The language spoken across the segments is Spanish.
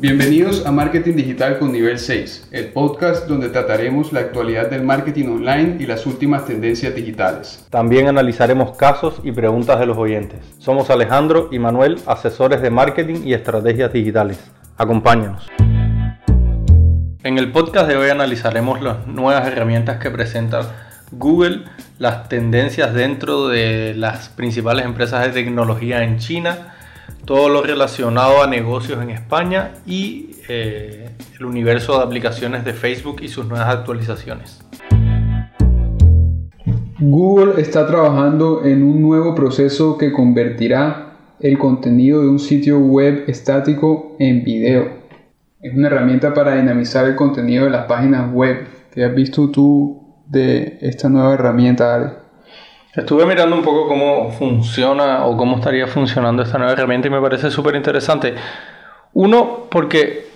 Bienvenidos a Marketing Digital con Nivel 6, el podcast donde trataremos la actualidad del marketing online y las últimas tendencias digitales. También analizaremos casos y preguntas de los oyentes. Somos Alejandro y Manuel, asesores de marketing y estrategias digitales. Acompáñanos. En el podcast de hoy analizaremos las nuevas herramientas que presenta Google, las tendencias dentro de las principales empresas de tecnología en China, todo lo relacionado a negocios en España y eh, el universo de aplicaciones de Facebook y sus nuevas actualizaciones. Google está trabajando en un nuevo proceso que convertirá el contenido de un sitio web estático en video. Es una herramienta para dinamizar el contenido de las páginas web. ¿Qué has visto tú de esta nueva herramienta? Estuve mirando un poco cómo funciona o cómo estaría funcionando esta nueva herramienta y me parece súper interesante. Uno, porque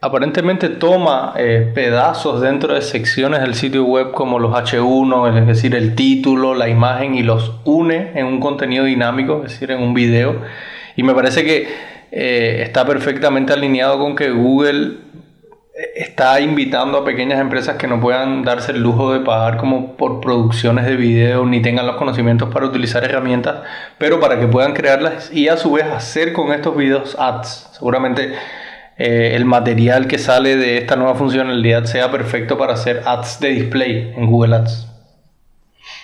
aparentemente toma eh, pedazos dentro de secciones del sitio web como los H1, es decir, el título, la imagen y los une en un contenido dinámico, es decir, en un video. Y me parece que eh, está perfectamente alineado con que Google está invitando a pequeñas empresas que no puedan darse el lujo de pagar como por producciones de video ni tengan los conocimientos para utilizar herramientas, pero para que puedan crearlas y a su vez hacer con estos videos ads. Seguramente eh, el material que sale de esta nueva funcionalidad sea perfecto para hacer ads de display en Google Ads.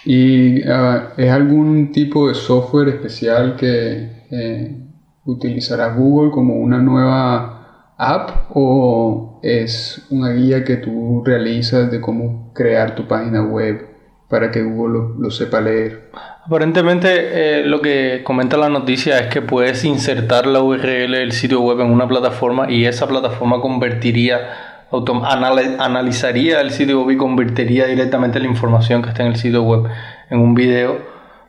¿Y ah, es algún tipo de software especial que eh, utilizará Google como una nueva app o es una guía que tú realizas de cómo crear tu página web para que Google lo, sepa leer? Aparentemente eh, lo que comenta la noticia es que puedes insertar la URL del sitio web en una plataforma y esa plataforma convertiría, analizaría el sitio web y convertiría directamente la información que está en el sitio web en un video.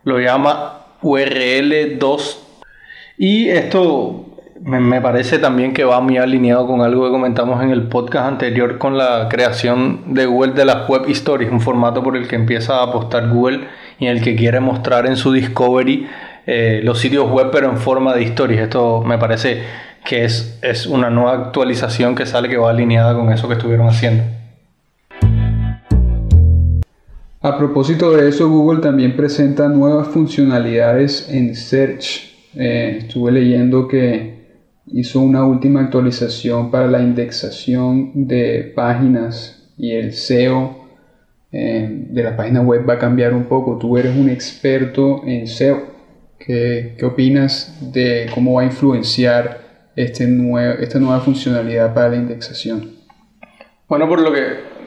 Lo llama URL 2 y esto me, parece también que va muy alineado con algo que comentamos en el podcast anterior con la creación de Google de las Web Stories, un formato por el que empieza a apostar Google y en el que quiere mostrar en su Discovery eh, los sitios web pero en forma de historias. Esto me parece que es, es una nueva actualización que sale que va alineada con eso que estuvieron haciendo. A propósito de eso, Google también presenta nuevas funcionalidades en Search. Eh, estuve leyendo que hizo una última actualización para la indexación de páginas y el SEO eh, de la página web va a cambiar un poco. Tú eres un experto en SEO. ¿Qué, qué opinas de cómo va a influenciar este esta nueva funcionalidad para la indexación? Bueno, por lo que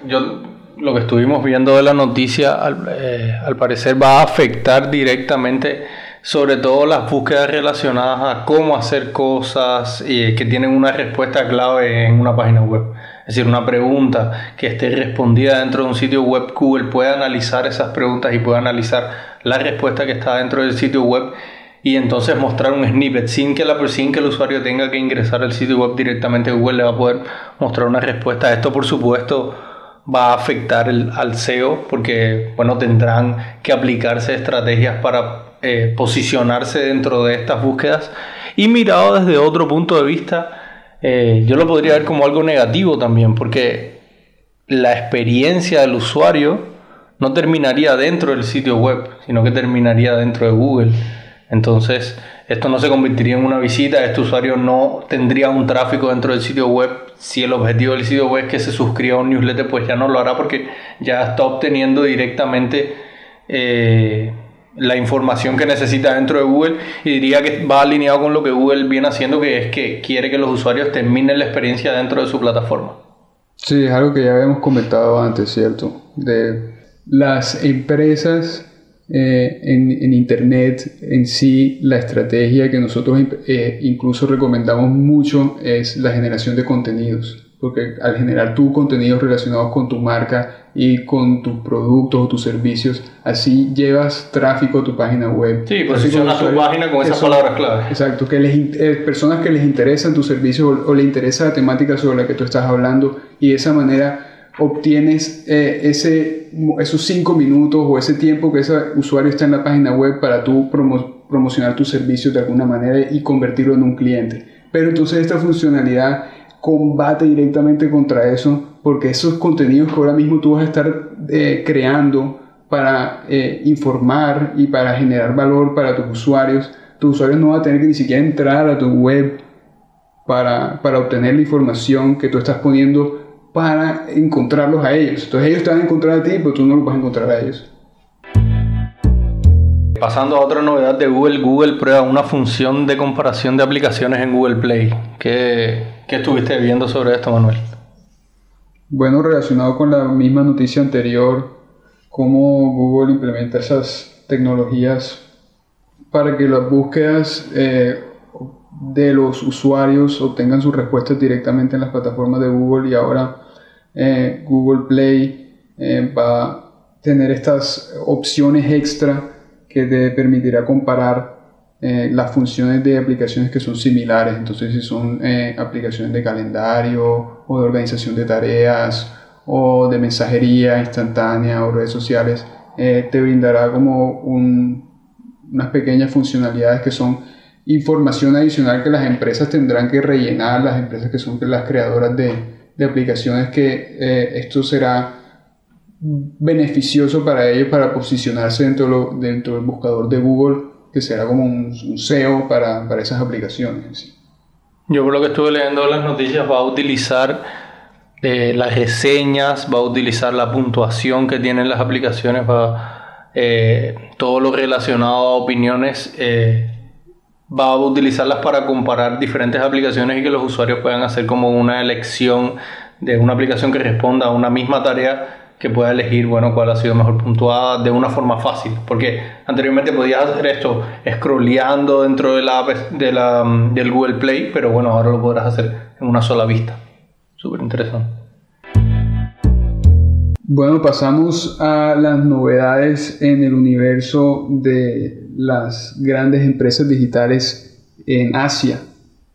yo lo que estuvimos viendo de la noticia, al, eh, al parecer va a afectar directamente sobre todo las búsquedas relacionadas a cómo hacer cosas y que tienen una respuesta clave en una página web. Es decir, una pregunta que esté respondida dentro de un sitio web, Google puede analizar esas preguntas y puede analizar la respuesta que está dentro del sitio web y entonces mostrar un snippet sin que, la, sin que el usuario tenga que ingresar al sitio web directamente. Google le va a poder mostrar una respuesta. Esto, por supuesto, va a afectar al SEO porque bueno, tendrán que aplicarse estrategias para eh, posicionarse dentro de estas búsquedas. Y mirado desde otro punto de vista, eh, yo lo podría ver como algo negativo también, porque la experiencia del usuario no terminaría dentro del sitio web, sino que terminaría dentro de Google. Entonces, esto no se convertiría en una visita, este usuario no tendría un tráfico dentro del sitio web. Si el objetivo del sitio web es que se suscriba a un newsletter, pues ya no lo hará porque ya está obteniendo directamente eh, la información que necesita dentro de Google y diría que va alineado con lo que Google viene haciendo, que es que quiere que los usuarios terminen la experiencia dentro de su plataforma. Sí, es algo que ya habíamos comentado antes, ¿cierto? De las empresas eh, en, Internet en sí, la estrategia que nosotros eh, incluso recomendamos mucho es la generación de contenidos porque al generar tu contenidos relacionados con tu marca y con tus productos o tus servicios, así llevas tráfico a tu página web. Sí, posicionas tu página con esas palabras clave. Exacto, que les, eh, personas que les interesan tus servicios o, les interesa la temática sobre la que tú estás hablando y de esa manera obtienes eh, ese, esos cinco minutos o ese tiempo que ese usuario está en la página web para tú promocionar tu servicio de alguna manera y convertirlo en un cliente. Pero entonces esta funcionalidad combate directamente contra eso, porque esos contenidos que ahora mismo tú vas a estar eh, creando para eh, informar y para generar valor para tus usuarios, tus usuarios no van a tener que ni siquiera entrar a tu web para, para obtener la información que tú estás poniendo para encontrarlos a ellos. Entonces ellos te van a encontrar a ti, pero tú no los vas a encontrar a ellos. Pasando a otra novedad de Google, Google prueba una función de comparación de aplicaciones en Google Play. ¿Qué, estuviste viendo sobre esto, Manuel? Bueno, relacionado con la misma noticia anterior, cómo Google implementa esas tecnologías para que las búsquedas eh, de los usuarios obtengan sus respuestas directamente en las plataformas de Google y ahora eh, Google Play eh, va a tener estas opciones extra que te permitirá comparar eh, las funciones de aplicaciones que son similares. Entonces, si son eh, aplicaciones de calendario o de organización de tareas o de mensajería instantánea o redes sociales, eh, te brindará como unas pequeñas funcionalidades que son información adicional que las empresas tendrán que rellenar, las empresas que son las creadoras de, de aplicaciones, que esto será beneficioso para ellos para posicionarse dentro, dentro del buscador de Google, que será como un, SEO para, para, esas aplicaciones. Yo por lo que estuve leyendo las noticias va a utilizar eh, las reseñas, va a utilizar la puntuación que tienen las aplicaciones, va eh, todo lo relacionado a opiniones. Eh, va a utilizarlas para comparar diferentes aplicaciones y que los usuarios puedan hacer como una elección de una aplicación que responda a una misma tarea que pueda elegir, bueno, cuál ha sido mejor puntuada de una forma fácil. Porque anteriormente podías hacer esto scrolleando dentro de la, de la, mm, del Google Play, pero bueno, ahora lo podrás hacer en una sola vista. Súper interesante. Bueno, pasamos a las novedades en el universo de las grandes empresas digitales en Asia,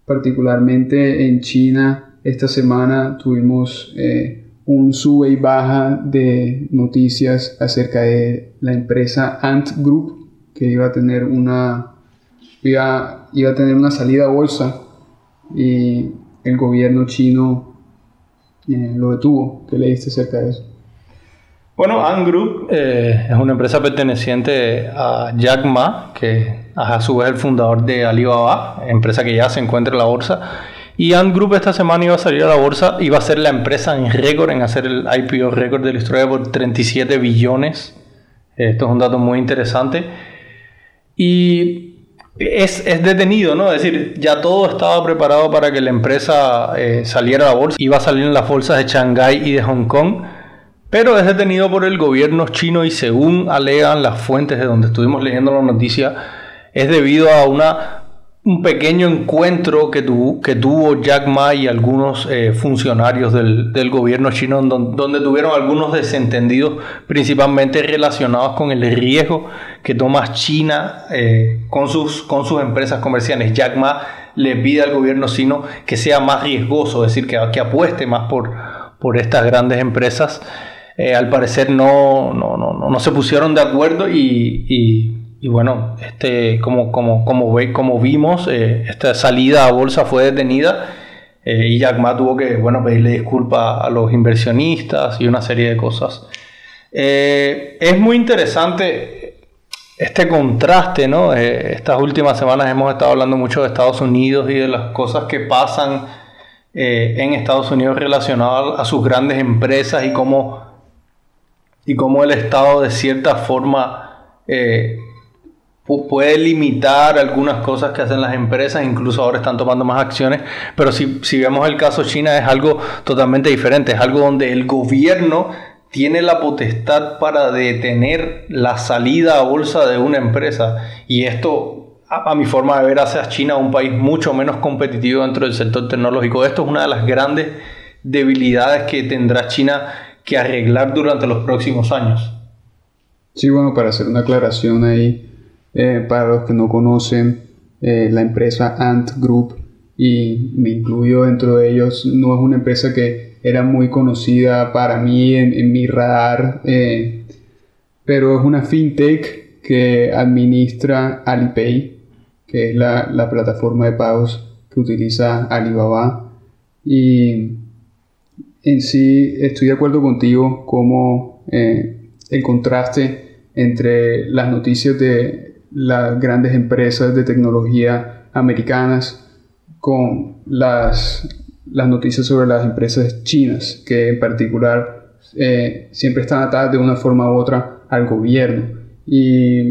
particularmente en China. Esta semana tuvimos eh, un sube y baja de noticias acerca de la empresa Ant Group que iba a tener una iba, iba a tener una salida a bolsa y el gobierno chino eh, lo detuvo. ¿Qué leíste acerca de eso? Bueno, Ant Group eh, es una empresa perteneciente a Jack Ma, que es a su vez el fundador de Alibaba, empresa que ya se encuentra en la bolsa y Ant Group esta semana iba a salir a la bolsa, iba a ser la empresa en récord, en hacer el IPO récord de la historia por 37 billones. Esto es un dato muy interesante. Y es, detenido, ¿no? Es decir, ya todo estaba preparado para que la empresa eh, saliera a la bolsa. Iba a salir en las bolsas de Shanghái y de Hong Kong. Pero es detenido por el gobierno chino y según alegan las fuentes de donde estuvimos leyendo la noticia, es debido a una un pequeño encuentro que, que tuvo Jack Ma y algunos eh, funcionarios del, gobierno chino, donde, tuvieron algunos desentendidos, principalmente relacionados con el riesgo que toma China eh, con, sus, con sus empresas comerciales. Jack Ma le pide al gobierno chino que sea más riesgoso, es decir, que, que apueste más por, por estas grandes empresas. Eh, al parecer no, no, no, no, se pusieron de acuerdo y bueno, este, como, como, como, ve, como vimos, eh, esta salida a bolsa fue detenida eh, y Jack Ma tuvo que bueno, pedirle disculpas a los inversionistas y una serie de cosas. Eh, es muy interesante este contraste, ¿no? estas últimas semanas hemos estado hablando mucho de Estados Unidos y de las cosas que pasan en Estados Unidos relacionadas a sus grandes empresas y cómo, y cómo el Estado de cierta forma puede limitar algunas cosas que hacen las empresas, incluso ahora están tomando más acciones, pero si, si vemos el caso China es algo totalmente diferente, es algo donde el gobierno tiene la potestad para detener la salida a bolsa de una empresa y esto a, mi forma de ver hace a China un país mucho menos competitivo dentro del sector tecnológico. Esto es una de las grandes debilidades que tendrá China que arreglar durante los próximos años. Sí, bueno, para hacer una aclaración ahí, eh, para los que no conocen, eh, la empresa Ant Group, y me incluyo dentro de ellos, no es una empresa que era muy conocida para mí en, mi radar, eh, pero es una fintech que administra Alipay, que es la, la plataforma de pagos que utiliza Alibaba. Y en sí estoy de acuerdo contigo como eh, el contraste entre las noticias de las grandes empresas de tecnología americanas con las, las noticias sobre las empresas chinas, que en particular eh, siempre están atadas de una forma u otra al gobierno. Y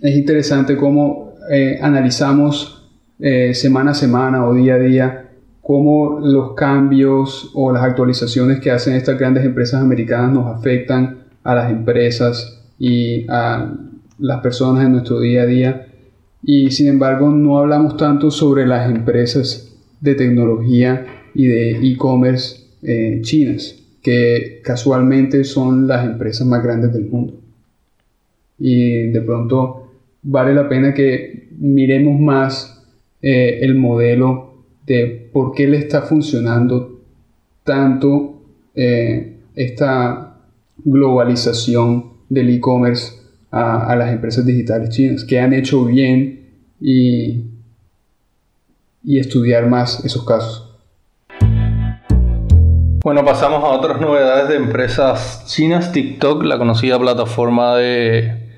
es interesante cómo eh, analizamos eh, semana a semana o día a día cómo los cambios o las actualizaciones que hacen estas grandes empresas americanas nos afectan a las empresas y a las personas en nuestro día a día. Y sin embargo no hablamos tanto sobre las empresas de tecnología y de e-commerce eh, chinas, que casualmente son las empresas más grandes del mundo. Y de pronto vale la pena que miremos más eh, el modelo de por qué le está funcionando tanto eh, esta globalización del e-commerce a, las empresas digitales chinas, que han hecho bien y, y estudiar más esos casos. Bueno, pasamos a otras novedades de empresas chinas. TikTok, la conocida plataforma de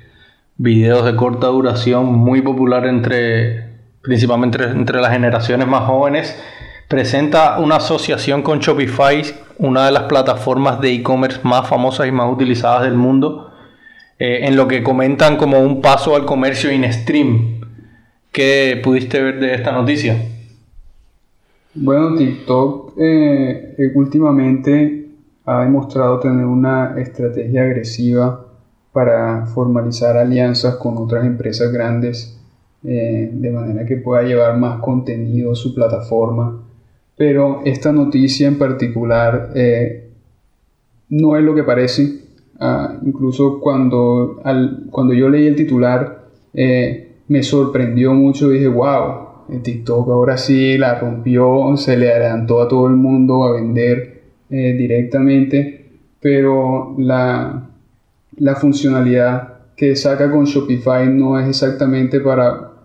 videos de corta duración, muy popular entre principalmente entre las generaciones más jóvenes, presenta una asociación con Shopify, una de las plataformas de e-commerce más famosas y más utilizadas del mundo, eh, en lo que comentan como un paso al comercio in stream. ¿Qué pudiste ver de esta noticia? Bueno, TikTok eh, eh, últimamente ha demostrado tener una estrategia agresiva para formalizar alianzas con otras empresas grandes eh, de manera que pueda llevar más contenido a su plataforma. Pero esta noticia en particular eh, no es lo que parece. Ah, incluso cuando, cuando yo leí el titular eh, me sorprendió mucho. Dije, wow, TikTok ahora sí la rompió, se le adelantó a todo el mundo a vender directamente. Pero la, la funcionalidad que saca con Shopify no es exactamente para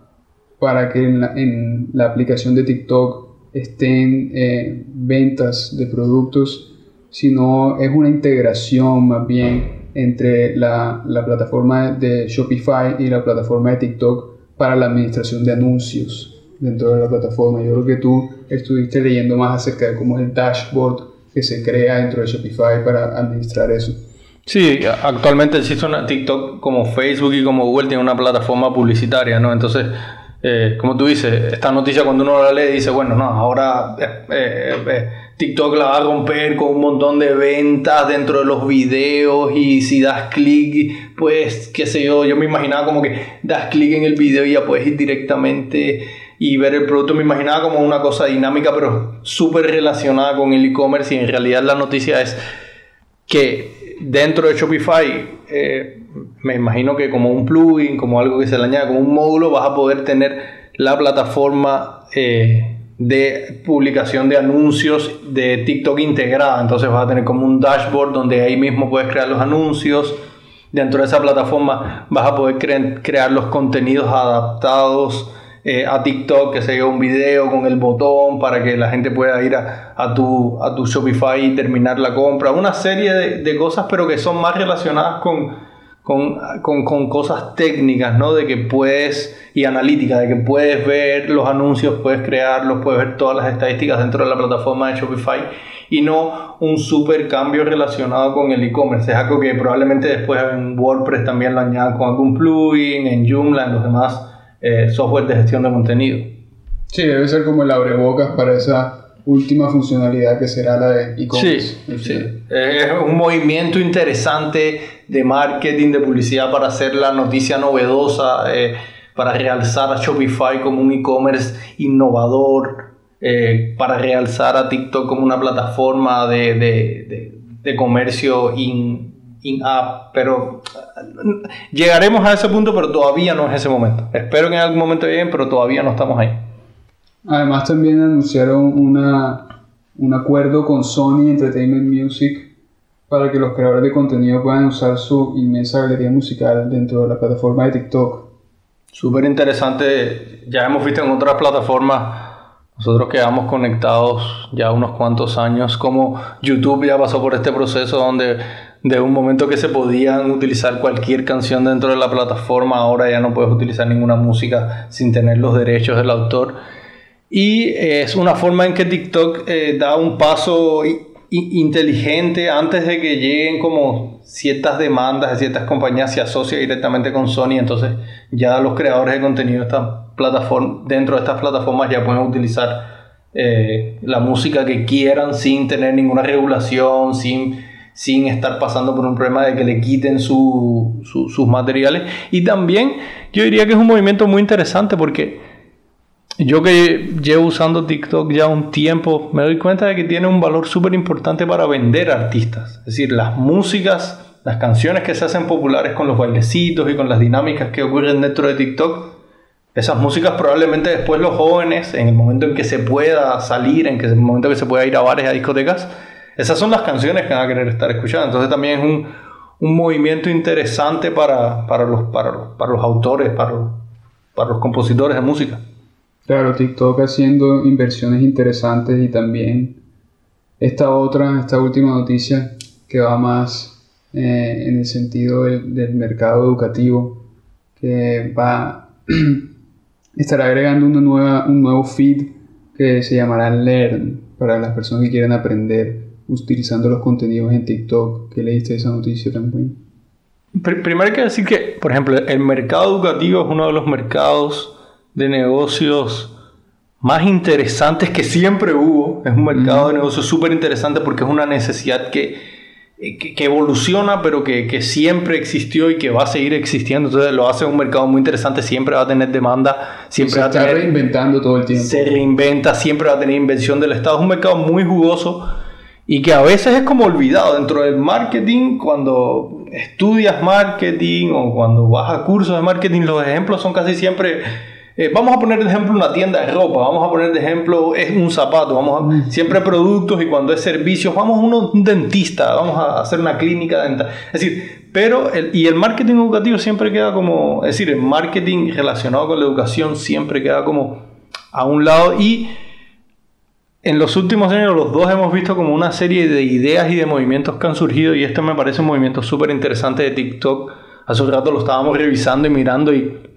para que en la, aplicación de TikTok estén eh, ventas de productos, sino es una integración más bien entre la, la, plataforma de Shopify y la plataforma de TikTok para la administración de anuncios dentro de la plataforma. Yo creo que tú estuviste leyendo más acerca de cómo es el dashboard que se crea dentro de Shopify para administrar eso. Sí, actualmente existe una TikTok como Facebook y como Google tiene una plataforma publicitaria, ¿no? Entonces, eh, como tú dices, esta noticia cuando uno la lee dice, bueno, no, ahora eh, eh, TikTok la va a romper con un montón de ventas dentro de los videos y si das clic, pues, qué sé yo, yo me imaginaba como que das clic en el video y ya puedes ir directamente y ver el producto, me imaginaba como una cosa dinámica, pero súper relacionada con el e-commerce y en realidad la noticia es que dentro de Shopify me imagino que como un plugin, como algo que se le añade, como un módulo, vas a poder tener la plataforma eh, de publicación de anuncios de TikTok integrada. Entonces vas a tener como un dashboard donde ahí mismo puedes crear los anuncios. Dentro de esa plataforma vas a poder crear los contenidos adaptados eh, a TikTok, que sea un video con el botón para que la gente pueda ir a, a, tu, a tu Shopify y terminar la compra. Una serie de, de cosas, pero que son más relacionadas con con, con, cosas técnicas, ¿no? De que puedes, y analíticas, de que puedes ver los anuncios, puedes crearlos, puedes ver todas las estadísticas dentro de la plataforma de Shopify y no un super cambio relacionado con el e-commerce. Es algo que probablemente después en WordPress también lo añadan con algún plugin, en Joomla, en los demás eh, software de gestión de contenido. Sí, debe ser como el abrebocas para esa última funcionalidad que será la de e-commerce. Sí, Es un movimiento interesante de marketing, de publicidad para hacer la noticia novedosa, eh, para realzar a Shopify como un e-commerce innovador, eh, para realzar a TikTok como una plataforma de, de, de, comercio in, in-app, pero llegaremos a ese punto, pero todavía no es ese momento. Espero que en algún momento lleguen, pero todavía no estamos ahí. Además también anunciaron una, un acuerdo con Sony Entertainment Music para que los creadores de contenido puedan usar su inmensa galería musical dentro de la plataforma de TikTok. Súper interesante, ya hemos visto en otras plataformas Nosotros quedamos conectados ya unos cuantos años, como YouTube ya pasó por este proceso donde de un momento que se podían utilizar cualquier canción dentro de la plataforma, ahora ya no puedes utilizar ninguna música sin tener los derechos del autor. Y es una forma en que TikTok eh, da un paso inteligente antes de que lleguen como ciertas demandas de ciertas compañías se asocia directamente con Sony. Entonces ya los creadores de contenido esta plataforma, dentro de estas plataformas ya pueden utilizar eh, la música que quieran sin tener ninguna regulación sin, sin estar pasando por un problema de que le quiten sus materiales. Y también yo diría que es un movimiento muy interesante porque yo que llevo usando TikTok ya un tiempo, me doy cuenta de que tiene un valor súper importante para vender artistas. Es decir, las músicas, las canciones que se hacen populares con los bailecitos y con las dinámicas que ocurren dentro de TikTok, esas músicas probablemente después los jóvenes, en el momento en que se pueda salir, en, el momento en que se pueda ir a bares, a discotecas, esas son las canciones que van a querer estar escuchando. Entonces también es un, un movimiento interesante para, para, los, para, los, para los autores, para para los compositores de música. Claro, TikTok haciendo inversiones interesantes y también esta otra, esta última noticia que va más eh, en el sentido del, mercado educativo, que va estará agregando una nueva, un nuevo feed que se llamará Learn para las personas que quieren aprender utilizando los contenidos en TikTok. ¿Qué leíste esa noticia también? Primero hay que decir que, por ejemplo, el mercado educativo es uno de los mercados de negocios más interesantes que siempre hubo. Es un mercado de negocios súper interesante porque es una necesidad que, que, evoluciona, pero que, que, siempre existió y que va a seguir existiendo. Entonces lo hace un mercado muy interesante, siempre va a tener demanda, siempre se va a tener... reinventando todo el tiempo. Se reinventa, siempre va a tener invención del Estado. Es un mercado muy jugoso y que a veces es como olvidado dentro del marketing, cuando estudias marketing o cuando vas a cursos de marketing, los ejemplos son casi siempre eh, vamos a poner de ejemplo una tienda de ropa, vamos a poner de ejemplo es un zapato, vamos a, mm. siempre productos y cuando es servicios, vamos a un dentista, vamos a hacer una clínica dental. Es decir, pero el, y el marketing educativo siempre queda como, es decir, el marketing relacionado con la educación siempre queda como a un lado y en los últimos años los dos hemos visto como una serie de ideas y de movimientos que han surgido y esto me parece un movimiento súper interesante de TikTok. Hace un rato lo estábamos revisando y mirando y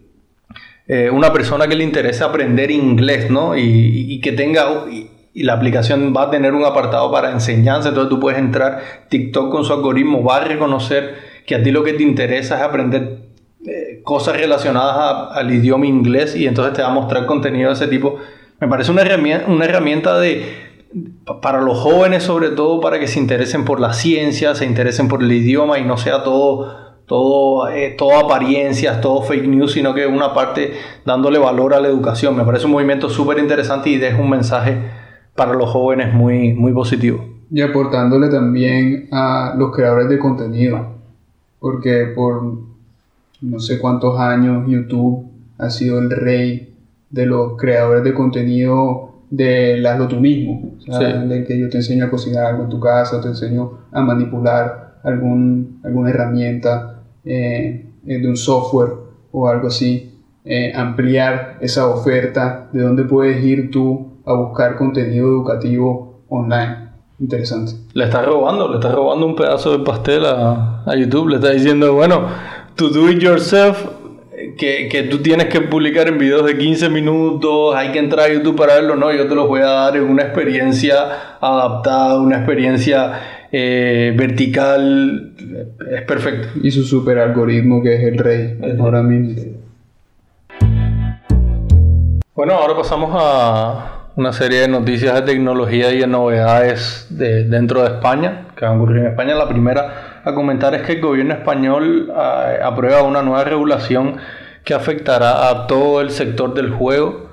eh, una persona que le interese aprender inglés, ¿no? Y, que tenga, y, la aplicación va a tener un apartado para enseñanza, entonces tú puedes entrar, TikTok con su algoritmo va a reconocer que a ti lo que te interesa es aprender eh, cosas relacionadas al idioma inglés y entonces te va a mostrar contenido de ese tipo. Me parece una herramienta, una herramienta de, para los jóvenes sobre todo, para que se interesen por la ciencia, se interesen por el idioma y no sea todo todo, eh, todo apariencias, todo fake news, sino que una parte dándole valor a la educación. Me parece un movimiento súper interesante y deja un mensaje para los jóvenes muy, muy positivo. Y aportándole también a los creadores de contenido, porque por no sé cuántos años YouTube ha sido el rey de los creadores de contenido de hazlo tú mismo, del que yo te enseño a cocinar algo en tu casa, te enseño a manipular algún, alguna herramienta eh, de un software o algo así, eh, ampliar esa oferta, de dónde puedes ir tú a buscar contenido educativo online. Interesante. Le estás robando, le estás robando un pedazo de pastel a, a YouTube, le estás diciendo, bueno, to do it yourself, que, que, tú tienes que publicar en videos de 15 minutos, hay que entrar a YouTube para verlo, no, yo te los voy a dar en una experiencia adaptada, una experiencia eh, vertical, es perfecto. Y su super algoritmo que es el rey ahora mismo. Bueno, ahora pasamos a una serie de noticias de tecnología y de novedades de, dentro de España, que van a ocurrir en España. La primera a comentar es que el gobierno español ah, aprueba una nueva regulación que afectará a todo el sector del juego.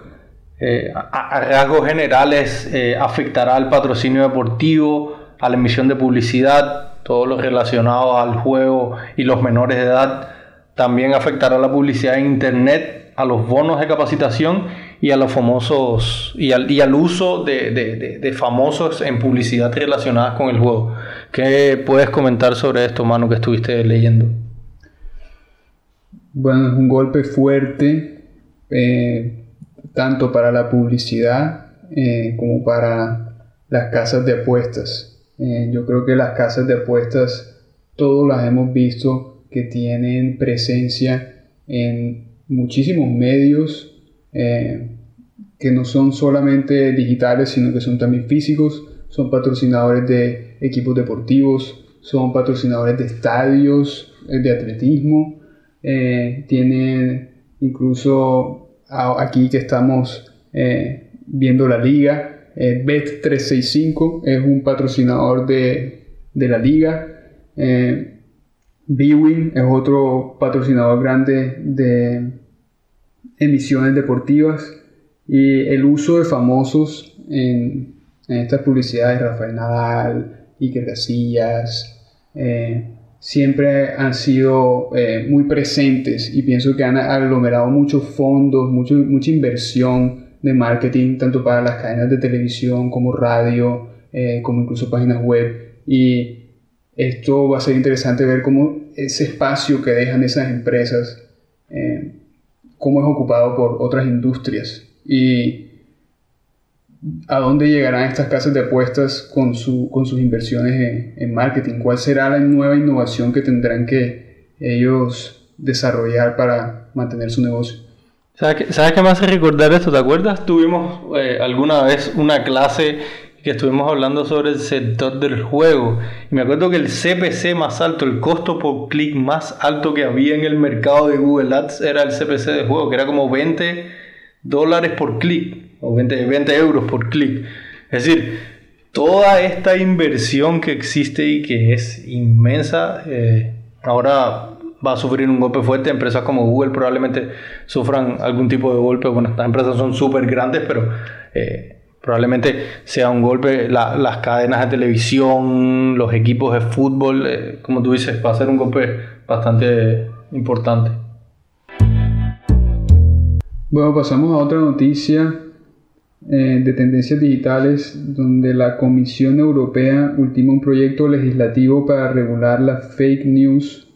Eh, a, rasgos generales eh, afectará al patrocinio deportivo, a la emisión de publicidad, todo lo relacionado al juego y los menores de edad. También afectará la publicidad en Internet, a los bonos de capacitación y a los famosos y al, uso de, de, famosos en publicidad relacionadas con el juego. ¿Qué puedes comentar sobre esto, Manu, que estuviste leyendo? Bueno, es un golpe fuerte, eh, tanto para la publicidad eh, como para las casas de apuestas. Eh, yo creo que las casas de apuestas, todos las hemos visto que tienen presencia en muchísimos medios que no son solamente digitales, sino que son también físicos, son patrocinadores de equipos deportivos, son patrocinadores de estadios de atletismo, tienen incluso aquí que estamos eh, viendo la liga, eh, Bet365 es un patrocinador de, la liga, eh, Bwin es otro patrocinador grande de emisiones deportivas. Y el uso de famosos en, estas publicidades, Rafael Nadal, Iker Casillas, siempre han sido eh, muy presentes. Y pienso que han aglomerado muchos fondos, mucho, mucha inversión de marketing, tanto para las cadenas de televisión como radio, eh, como incluso páginas web. Y esto va a ser interesante ver cómo ese espacio que dejan esas empresas, eh, cómo es ocupado por otras industrias. Y a dónde llegarán estas casas de apuestas con, su, con sus inversiones en, marketing, cuál será la nueva innovación que tendrán que ellos desarrollar para mantener su negocio. ¿Sabes qué, ¿Sabes qué me hace recordar esto? ¿Te acuerdas? Tuvimos eh, alguna vez una clase que estuvimos hablando sobre el sector del juego. Y me acuerdo que el CPC más alto, el costo por clic más alto que había en el mercado de Google Ads era el CPC de juego, que era como 20 dólares por clic o 20, 20 euros por clic. Es decir, toda esta inversión que existe y que es inmensa, eh, ahora va a sufrir un golpe fuerte. Empresas como Google probablemente sufran algún tipo de golpe. Bueno, estas empresas son súper grandes, pero eh, probablemente sea un golpe. las cadenas de televisión, los equipos de fútbol, eh, como tú dices, va a ser un golpe bastante importante. Bueno, pasamos a otra noticia eh, de tendencias digitales donde la Comisión Europea ultima un proyecto legislativo para regular la fake news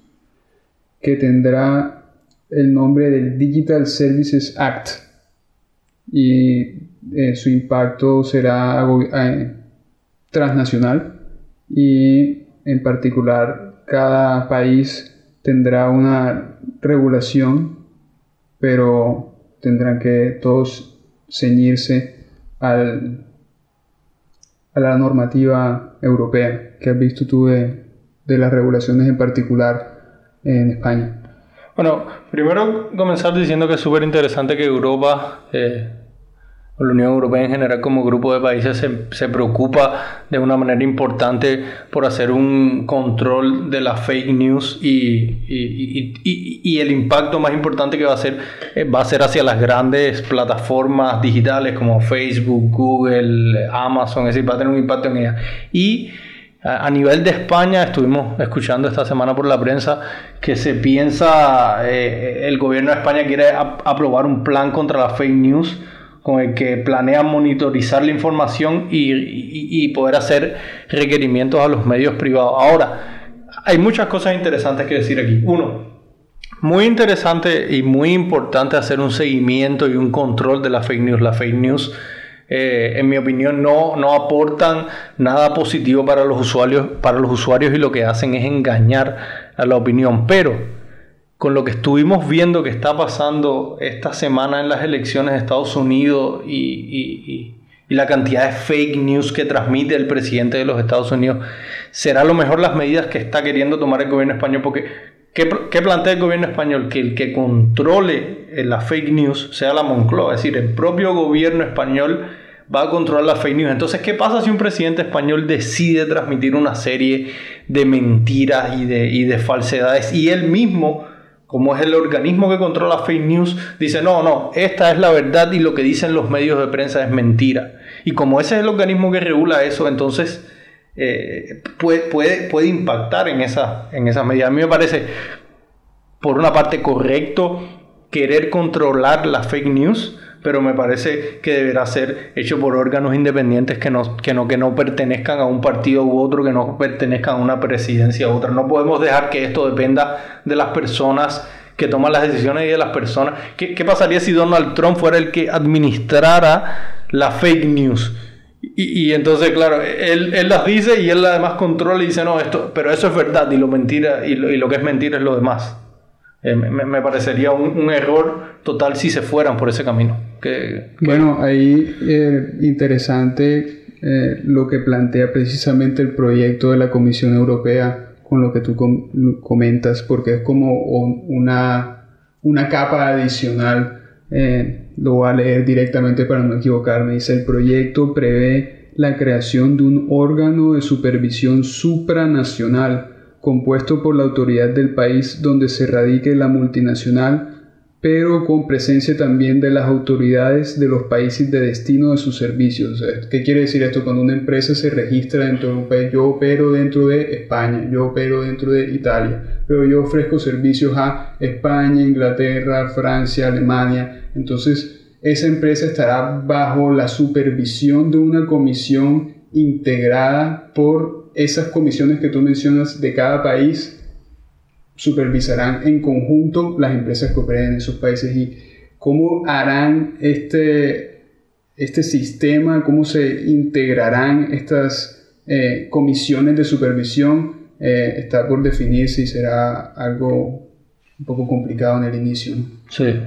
que tendrá el nombre del Digital Services Act. Y eh, su impacto será eh, transnacional. Y en particular cada país tendrá una regulación pero tendrán que todos ceñirse al, a la normativa europea que has visto tú de, las regulaciones en particular en España? Bueno, primero comenzar diciendo que es súper interesante que Europa eh, la Unión Europea en general como grupo de países se, preocupa de una manera importante por hacer un control de la fake news y, el impacto más importante que va a ser eh, va a ser hacia las grandes plataformas digitales como Facebook, Google, Amazon, es decir, va a tener un impacto en ellas. Y a nivel de España, estuvimos escuchando esta semana por la prensa que se piensa, eh, el gobierno de España quiere aprobar un plan contra la fake news con el que planean monitorizar la información y, poder hacer requerimientos a los medios privados. Ahora, hay muchas cosas interesantes que decir aquí. Uno, muy interesante y muy importante hacer un seguimiento y un control de la fake news. La fake news, eh, en mi opinión, no, no aportan nada positivo para los, usuarios, para los usuarios y lo que hacen es engañar a la opinión. Pero con lo que estuvimos viendo que está pasando esta semana en las elecciones de Estados Unidos y, la cantidad de fake news que transmite el presidente de los Estados Unidos, será lo mejor las medidas que está queriendo tomar el gobierno español, porque ¿qué, plantea el gobierno español? Que el que controle eh, la fake news sea la Moncloa, es decir, el propio gobierno español va a controlar la fake news. Entonces, ¿qué pasa si un presidente español decide transmitir una serie de mentiras y de, y de falsedades y él mismo como es el organismo que controla fake news, dice, no, no, esta es la verdad y lo que dicen los medios de prensa es mentira. Y como ese es el organismo que regula eso, entonces eh, puede, puede, puede, impactar en esa, en esa medida. A mí me parece, por una parte, correcto querer controlar la fake news, pero me parece que deberá ser hecho por órganos independientes que no, que no, que no pertenezcan a un partido u otro, que no pertenezcan a una presidencia u otra. No podemos dejar que esto dependa de las personas que toman las decisiones y de las personas. ¿Qué, qué pasaría si Donald Trump fuera el que administrara las fake news. Y, entonces, claro, él, las dice y él además controla y dice, no, esto, pero eso es verdad y lo, mentira, y lo, que es mentira es lo demás. Eh, me, parecería un, error total si se fueran por ese camino. Que, Bueno, ahí eh, interesante eh, lo que plantea precisamente el proyecto de la Comisión Europea con lo que tú comentas, porque es como una, una capa adicional. Eh, lo voy a leer directamente para no equivocarme. Dice, el proyecto prevé la creación de un órgano de supervisión supranacional compuesto por la autoridad del país donde se radique la multinacional pero con presencia también de las autoridades de los países de destino de sus servicios. ¿Qué quiere decir esto? Cuando una empresa se registra dentro de un país, yo opero dentro de España, yo opero dentro de Italia, pero yo ofrezco servicios a España, Inglaterra, Francia, Alemania. Entonces, esa empresa estará bajo la supervisión de una comisión integrada por esas comisiones que tú mencionas de cada país supervisarán en conjunto las empresas que operen en esos países y cómo harán este, este sistema, cómo se integrarán estas eh, comisiones de supervisión, eh, está por definir si será algo un poco complicado en el inicio. Sí.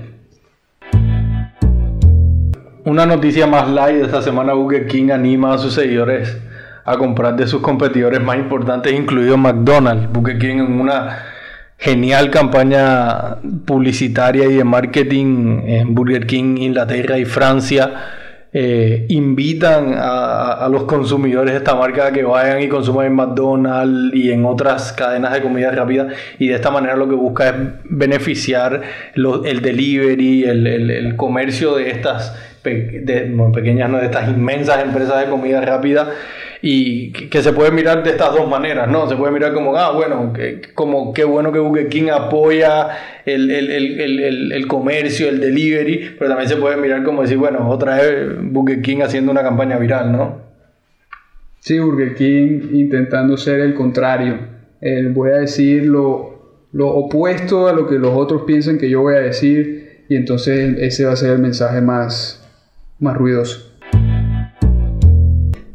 Una noticia más light de esta semana, Burger King anima a sus seguidores a comprar de sus competidores más importantes, incluido McDonald's. Burger King en una genial campaña publicitaria y de marketing en Burger King, Inglaterra y Francia. Eh, invitan a, los consumidores de esta marca a que vayan y consuman en McDonald's y en otras cadenas de comida rápida y de esta manera lo que busca es beneficiar el delivery, el, comercio de estas pequeñas, de estas inmensas empresas de comida rápida y que, se puede mirar de estas dos maneras, ¿no? Se puede mirar como, ah, bueno, como qué bueno que Burger King apoya el, el, el, el, comercio, el delivery, pero también se puede mirar como decir, bueno, otra vez Burger King haciendo una campaña viral, ¿no? Sí, Burger King intentando ser el contrario. voy a decir lo, lo opuesto a lo que los otros piensan que yo voy a decir y entonces ese va a ser el mensaje más, más ruidoso.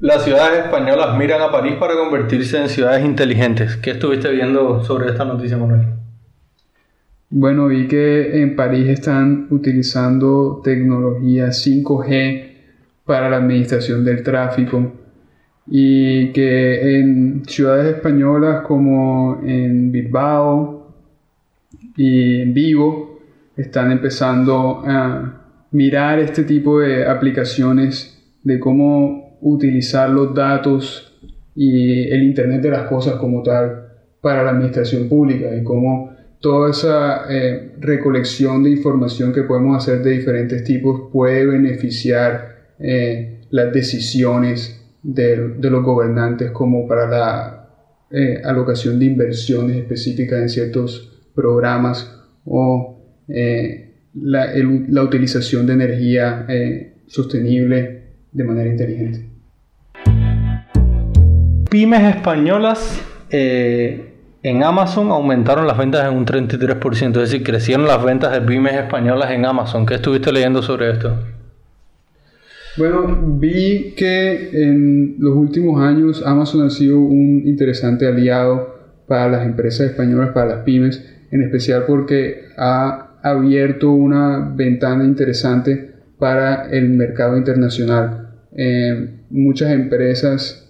Las ciudades españolas miran a París para convertirse en ciudades inteligentes. ¿Qué estuviste viendo sobre esta noticia, Manuel? Bueno, vi que en París están utilizando tecnología 5G para la administración del tráfico y que en ciudades españolas como en Bilbao y en Vigo están empezando a mirar este tipo de aplicaciones de cómo utilizar los datos y el Internet de las cosas como tal para la administración pública y cómo toda esa eh, recolección de información que podemos hacer de diferentes tipos puede beneficiar eh, las decisiones de, los gobernantes como para la eh, alocación de inversiones específicas en ciertos programas o la, la, utilización de energía sostenible de manera inteligente pymes españolas eh, en Amazon aumentaron las ventas en un 33%, es decir, crecieron las ventas de pymes españolas en Amazon. ¿Qué estuviste leyendo sobre esto? Bueno, vi que en los últimos años Amazon ha sido un interesante aliado para las empresas españolas, para las pymes, en especial porque ha abierto una ventana interesante para el mercado internacional. Eh, muchas empresas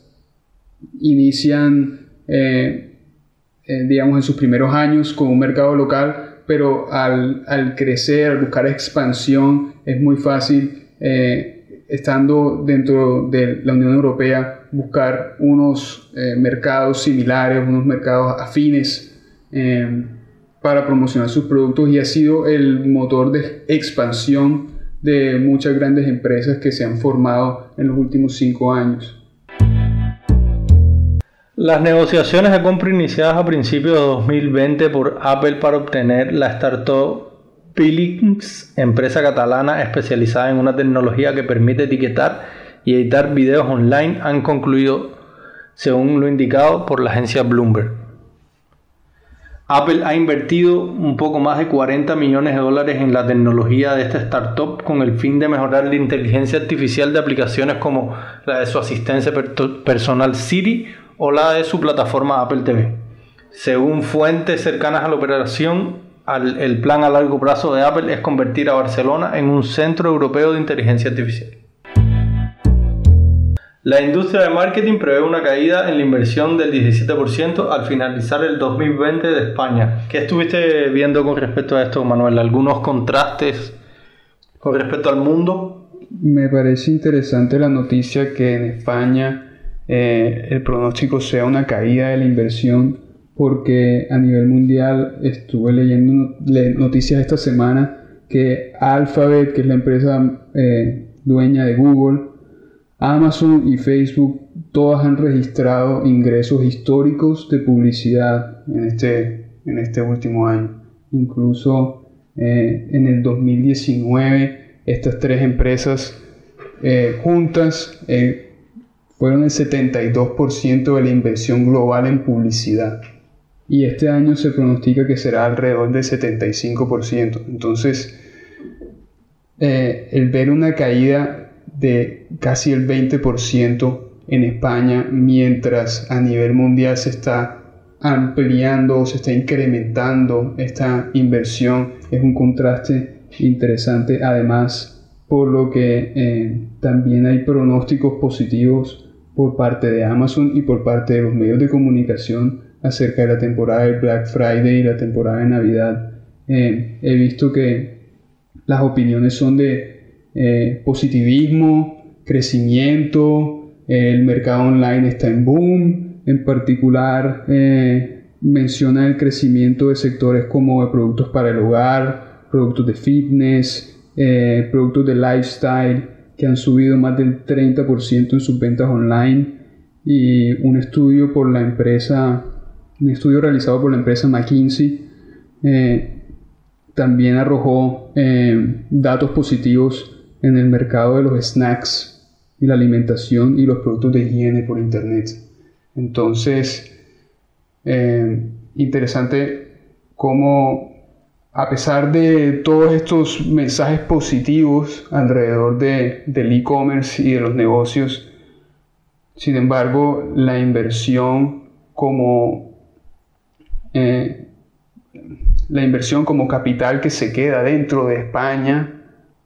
inician, eh, eh, digamos, en sus primeros años con un mercado local, pero al, crecer, al buscar expansión, es muy fácil, eh, estando dentro de la Unión Europea, buscar unos mercados similares, unos mercados afines para promocionar sus productos y ha sido el motor de expansión de muchas grandes empresas que se han formado en los últimos cinco años. Las negociaciones de compra iniciadas a principios de 2020 por Apple para obtener la startup Pilings, empresa catalana especializada en una tecnología que permite etiquetar y editar videos online, han concluido según lo indicado por la agencia Bloomberg. Apple ha invertido un poco más de 40 millones de dólares en la tecnología de esta startup con el fin de mejorar la inteligencia artificial de aplicaciones como la de su asistencia personal Siri o la de su plataforma Apple TV. Según fuentes cercanas a la operación, el plan a largo plazo de Apple es convertir a Barcelona en un centro europeo de inteligencia artificial. La industria de marketing prevé una caída en la inversión del 17% al finalizar el 2020 de España. ¿Qué estuviste viendo con respecto a esto, Manuel? ¿Algunos contrastes con respecto al mundo? Me parece interesante la noticia que en España eh, el pronóstico sea una caída de la inversión porque a nivel mundial estuve leyendo noticias esta semana que Alphabet, que es la empresa eh, dueña de Google, Amazon y Facebook todas han registrado ingresos históricos de publicidad en este, en este último año. Incluso eh, en el 2019 estas tres empresas eh, juntas eh, fueron el 72% de la inversión global en publicidad. Y este año se pronostica que será alrededor del 75%. Entonces, el ver una caída de casi el 20% en España, mientras a nivel mundial se está ampliando, se está incrementando esta inversión. Es un contraste interesante, además por lo que eh, también hay pronósticos positivos por parte de Amazon y por parte de los medios de comunicación acerca de la temporada del Black Friday y la temporada de Navidad. Eh, he visto que las opiniones son de eh, positivismo, crecimiento, el mercado online está en boom, en particular eh, menciona el crecimiento de sectores como de productos para el hogar, productos de fitness, eh, productos de lifestyle que han subido más del 30% en sus ventas online y un estudio por la empresa, un estudio realizado por la empresa McKinsey también arrojó datos positivos en el mercado de los snacks y la alimentación y los productos de higiene por internet. Entonces, eh, interesante cómo a pesar de todos estos mensajes positivos alrededor de, del e-commerce y de los negocios, sin embargo, la inversión como eh, la inversión como capital que se queda dentro de España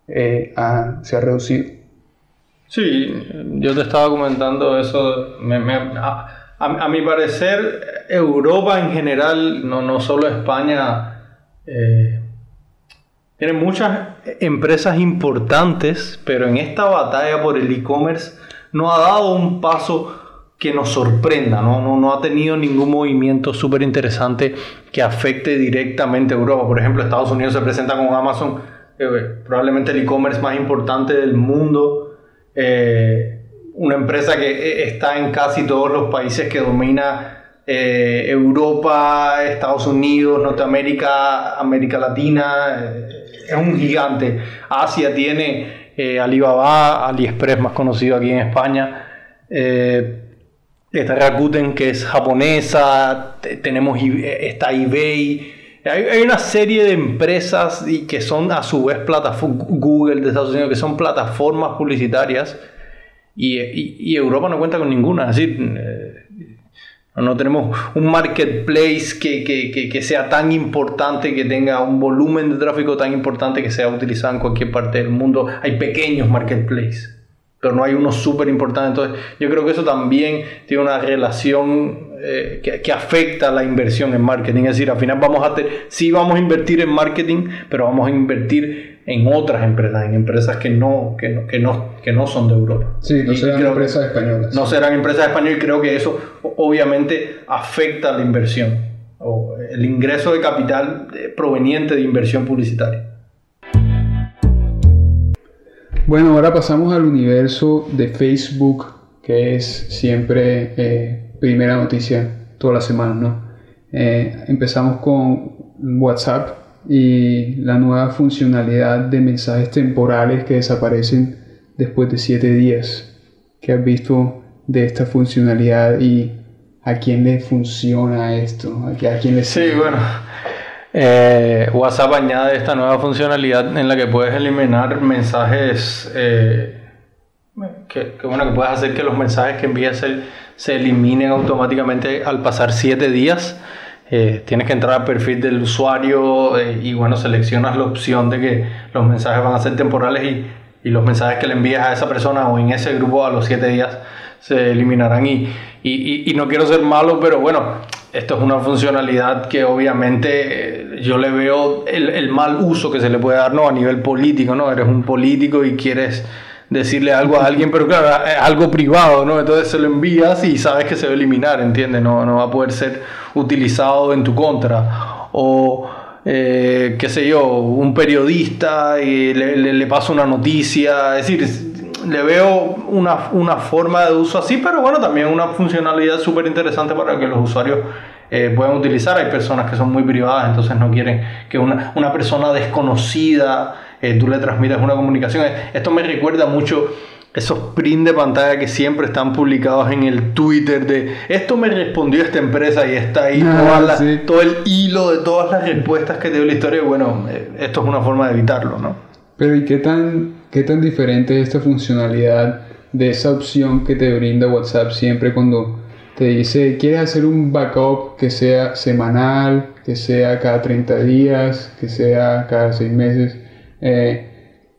eh, se ha reducido. Sí, yo te estaba comentando eso. a, mi parecer, Europa en general, no, no solo España, eh, tiene muchas empresas importantes, pero en esta batalla por el e-commerce no ha dado un paso que nos sorprenda, no, no, no ha tenido ningún movimiento súper interesante que afecte directamente a Europa. Por ejemplo, Estados Unidos se presenta con Amazon eh, probablemente el e-commerce más importante del mundo, eh, una empresa que eh, está en casi todos los países que domina Europa, Estados Unidos, Norteamérica, América Latina, es un gigante. Asia tiene Alibaba, AliExpress más conocido aquí en España. está Rakuten que es japonesa, tenemos está eBay, hay, una serie de empresas y que son a su vez plataformas, Google de Estados Unidos, que son plataformas publicitarias y, Europa no cuenta con ninguna. Es decir, eh, no tenemos un marketplace que, sea tan importante, que tenga un volumen de tráfico tan importante que sea utilizado en cualquier parte del mundo. Hay pequeños marketplaces pero no hay uno súper importante. Entonces, yo creo que eso también tiene una relación eh, que, afecta la inversión en marketing. Es decir, al final vamos a tener, sí vamos a invertir en marketing, pero vamos a invertir en otras empresas, en empresas que no, que no, que no, que no son de Europa. Sí, no serán empresas españolas. No serán empresas españolas y creo que eso obviamente afecta la inversión o el ingreso de capital eh, proveniente de inversión publicitaria. Bueno, ahora pasamos al universo de Facebook, que es siempre eh, primera noticia toda la semana, ¿no? Eh, empezamos con WhatsApp y la nueva funcionalidad de mensajes temporales que desaparecen después de 7 días. ¿Qué has visto de esta funcionalidad y ¿a quién le funciona esto? ¿A quién le Sí, bueno. Eh, WhatsApp añade esta nueva funcionalidad en la que puedes eliminar mensajes eh, que, bueno, que puedes hacer que los mensajes que envías se, se eliminen automáticamente al pasar 7 días. Eh, tienes que entrar al perfil del usuario eh, y bueno, seleccionas la opción de que los mensajes van a ser temporales y, y, los mensajes que le envías a esa persona o en ese grupo a los 7 días se eliminarán. Y, y, y, no quiero ser malo, pero bueno, esto es una funcionalidad que obviamente eh, yo le veo el, el mal uso que se le puede dar a nivel político, ¿no? Eres un político y quieres decirle algo a alguien, pero claro, es algo privado, ¿no? Entonces se lo envías y sabes que se va a eliminar, ¿entiendes? No, no va a poder ser utilizado en tu contra. O, eh, qué sé yo, un periodista y le, le, pasa una noticia, es decir, le veo una, una, forma de uso así, pero bueno, también una funcionalidad súper interesante para que los usuarios eh, puedan utilizar. Hay personas que son muy privadas, entonces no quieren que una, una persona desconocida eh, tú le transmites una comunicación. Esto me recuerda mucho esos print de pantalla que siempre están publicados en el Twitter de esto me respondió esta empresa y está ahí ah, todo el hilo de todas las respuestas que te dio la historia. Bueno, eh, esto es una forma de evitarlo, ¿no? Pero ¿y qué tan, qué tan diferente es esta funcionalidad de esa opción que te brinda WhatsApp siempre cuando te dice, ¿quieres hacer un backup que sea semanal, que sea cada 30 días, que sea cada 6 meses? Eh,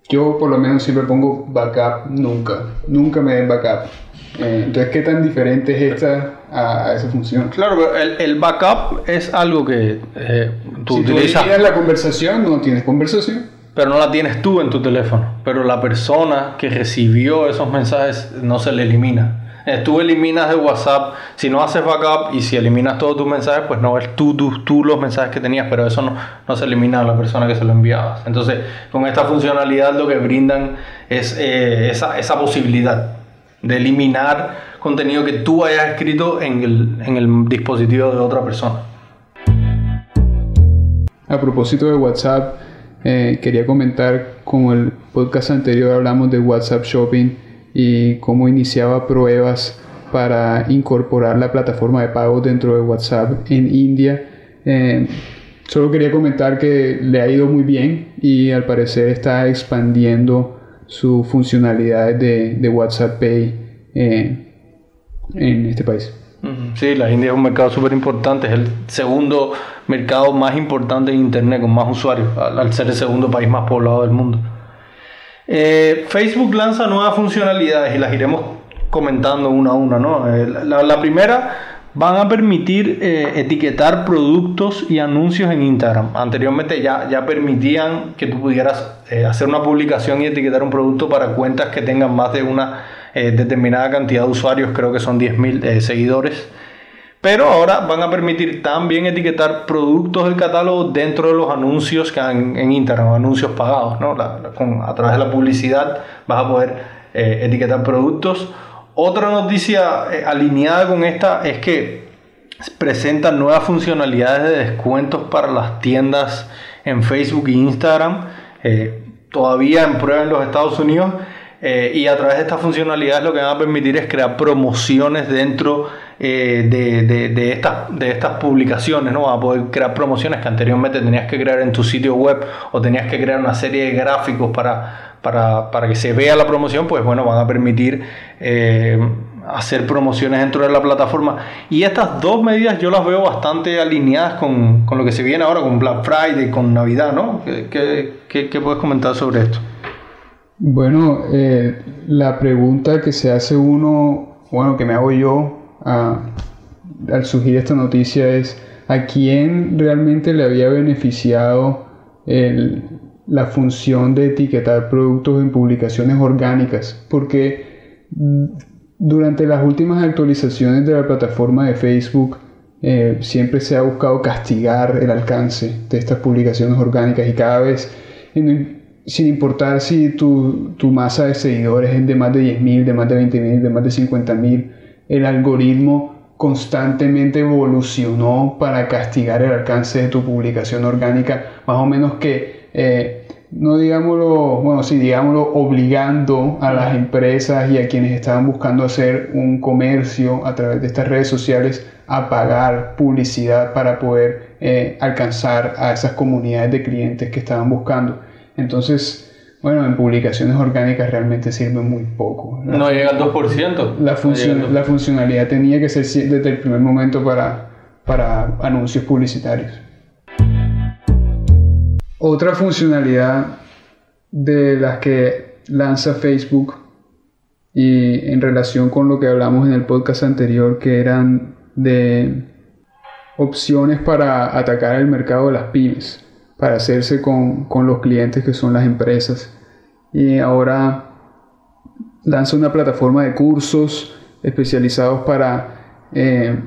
yo por lo menos siempre pongo backup nunca, nunca me den backup. Eh, entonces, ¿qué tan diferente es esta a, esa función? Claro, el, el, backup es algo que eh, tú si utilizas. Si la conversación, no tienes conversación. Pero no la tienes tú en tu teléfono. Pero la persona que recibió esos mensajes no se le elimina. Eh, tú eliminas de WhatsApp, si no haces backup y si eliminas todos tus mensajes, pues no ves tú, tú, tú los mensajes que tenías, pero eso no, no se elimina a la persona que se lo enviaba. Entonces, con esta funcionalidad lo que brindan es eh, esa, esa posibilidad de eliminar contenido que tú hayas escrito en el, en el dispositivo de otra persona. A propósito de WhatsApp, eh, quería comentar, como el podcast anterior hablamos de WhatsApp Shopping, y cómo iniciaba pruebas para incorporar la plataforma de pago dentro de WhatsApp en India. Eh, solo quería comentar que le ha ido muy bien y al parecer está expandiendo su funcionalidad de, de WhatsApp Pay eh, en este país. Sí, la India es un mercado súper importante, es el segundo mercado más importante en Internet con más usuarios, al ser el segundo país más poblado del mundo. Eh, Facebook lanza nuevas funcionalidades y las iremos comentando una a una. Eh, la, primera, van a permitir eh, etiquetar productos y anuncios en Instagram. Anteriormente ya, ya permitían que tú pudieras hacer una publicación y etiquetar un producto para cuentas que tengan más de una determinada cantidad de usuarios, creo que son 10.000 seguidores. Pero ahora van a permitir también etiquetar productos del catálogo dentro de los anuncios que han en Instagram, anuncios pagados. ¿no? a través de la publicidad vas a poder eh, etiquetar productos. Otra noticia eh, alineada con esta es que presentan nuevas funcionalidades de descuentos para las tiendas en Facebook e Instagram. Eh, todavía en prueba en los Estados Unidos. Y a través de estas funcionalidades lo que van a permitir es crear promociones dentro de eh, de, de, estas, de estas publicaciones, ¿no? A poder crear promociones que anteriormente tenías que crear en tu sitio web o tenías que crear una serie de gráficos para, para, para que se vea la promoción, pues bueno, van a permitir eh, hacer promociones dentro de la plataforma. Y estas dos medidas yo las veo bastante alineadas con, con lo que se viene ahora, con Black Friday, con Navidad, ¿no? ¿Qué, qué, qué, puedes comentar sobre esto? Bueno, eh, la pregunta que se hace uno, bueno, que me hago yo al surgir esta noticia es a quién realmente le había beneficiado la función de etiquetar productos en publicaciones orgánicas, porque durante las últimas actualizaciones de la plataforma de Facebook eh, siempre se ha buscado castigar el alcance de estas publicaciones orgánicas y cada vez, sin importar si tu, tu, masa de seguidores es de más de 10.000, de más de 20.000, de más de 50.000, el algoritmo constantemente evolucionó para castigar el alcance de tu publicación orgánica, más o menos que eh, no digámoslo, bueno, sí, digámoslo, obligando a las empresas y a quienes estaban buscando hacer un comercio a través de estas redes sociales a pagar publicidad para poder eh, alcanzar a esas comunidades de clientes que estaban buscando. Entonces, bueno, en publicaciones orgánicas realmente sirve muy poco. no llega al 2%. La, función, la funcionalidad tenía que ser desde el primer momento para, para anuncios publicitarios. Otra funcionalidad de las que lanza Facebook y en relación con lo que hablamos en el podcast anterior que eran de opciones para atacar el mercado de las pymes, para hacerse con, los clientes que son las empresas. Y ahora lanza una plataforma de cursos especializados para eh,